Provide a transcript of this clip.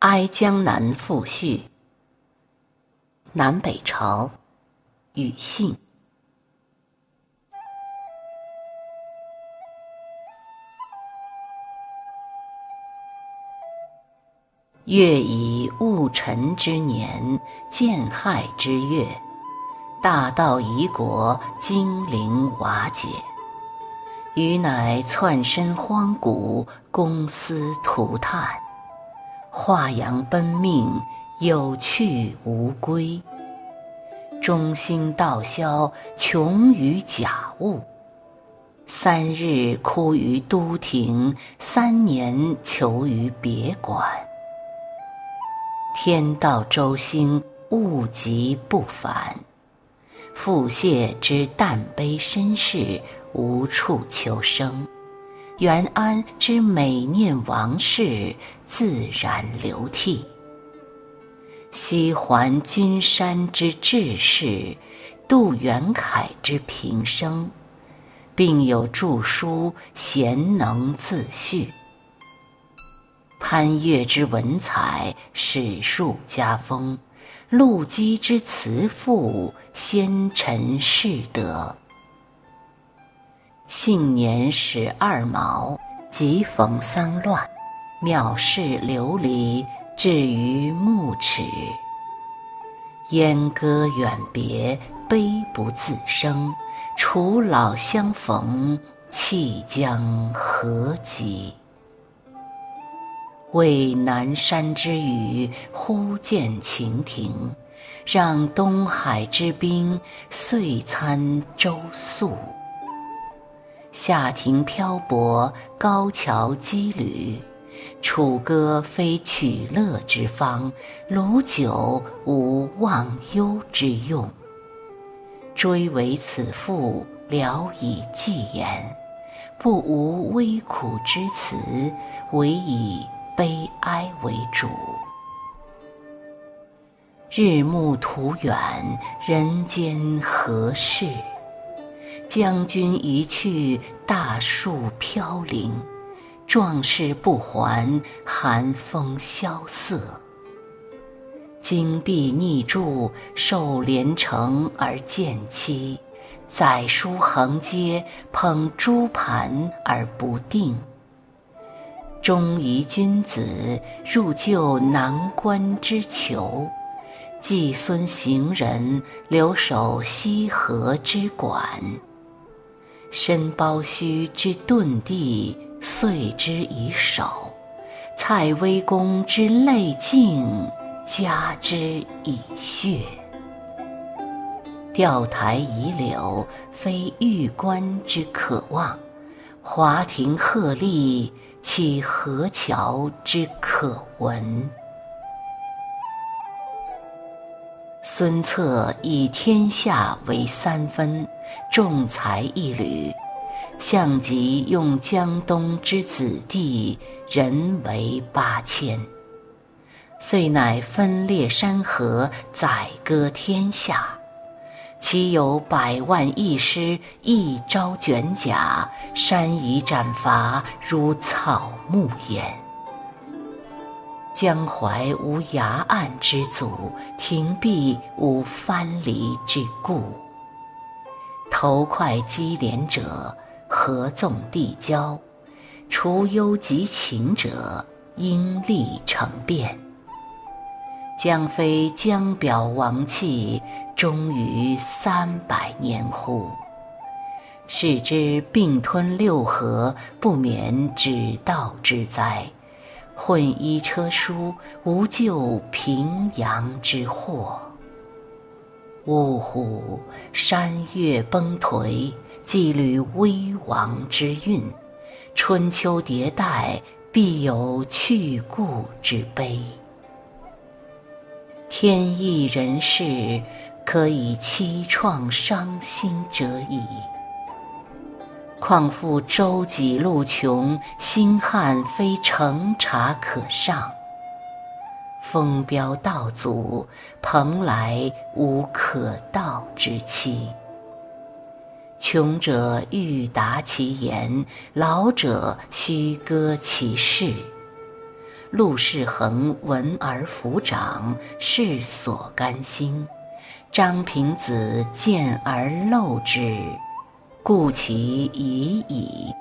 哀江南赋序，南北朝，庾信。月以戊辰之年，建亥之月，大道夷国，金陵瓦解。余乃窜身荒谷，公私涂炭。华阳奔命，有去无归。中兴道消，穷于假物。三日哭于都亭，三年求于别馆。天道周星，物极不返。复谢之旦悲身世，无处求生。元安之美念王事，自然流涕。西还君山之志士，杜元凯之平生，并有著书，贤能自序。潘岳之文采，史述家风；陆机之辞赋，先臣士德。幸年十二卯，即逢丧乱，藐视流离，至于暮齿。燕歌远别，悲不自生。楚老相逢，弃将何及？为南山之雨，忽见晴庭；让东海之滨，岁餐舟宿。下亭漂泊，高桥羁旅。楚歌非取乐之方，鲁酒无忘忧之用。追为此赋，聊以寄言，不无微苦之词，唯以悲哀为主。日暮途远，人间何事？将军一去，大树飘零；壮士不还，寒风萧瑟。金碧逆柱，受连城而见妻；载书横阶，捧珠盘而不定。忠仪君子，入就南关之囚；季孙行人，留守西河之馆。申包胥之遁地，遂之以首；蔡威公之泪尽，加之以血。钓台遗柳，非玉关之可望；华亭鹤唳，岂河桥之可闻？孙策以天下为三分，重财一缕；项籍用江东之子弟，人为八千。遂乃分裂山河，宰割天下。其有百万义师，一朝卷甲，山夷斩伐，如草木焉。江淮无崖岸之阻，亭壁无藩篱之固。头块积连者，合纵递交；除忧及秦者，应力成变。将非江表王气，终于三百年乎？是之并吞六合，不免止道之灾。混衣车书，无救平阳之祸。呜呼！山岳崩颓，羁旅危亡之运；春秋迭代，必有去故之悲。天意人事，可以凄怆伤心者矣。况复舟楫路穷，星汉非乘槎可上。风飙道阻，蓬莱无可到之期。穷者欲达其言，老者须歌其事。陆士衡闻而抚掌，是所甘心。张平子见而陋之，故其已矣。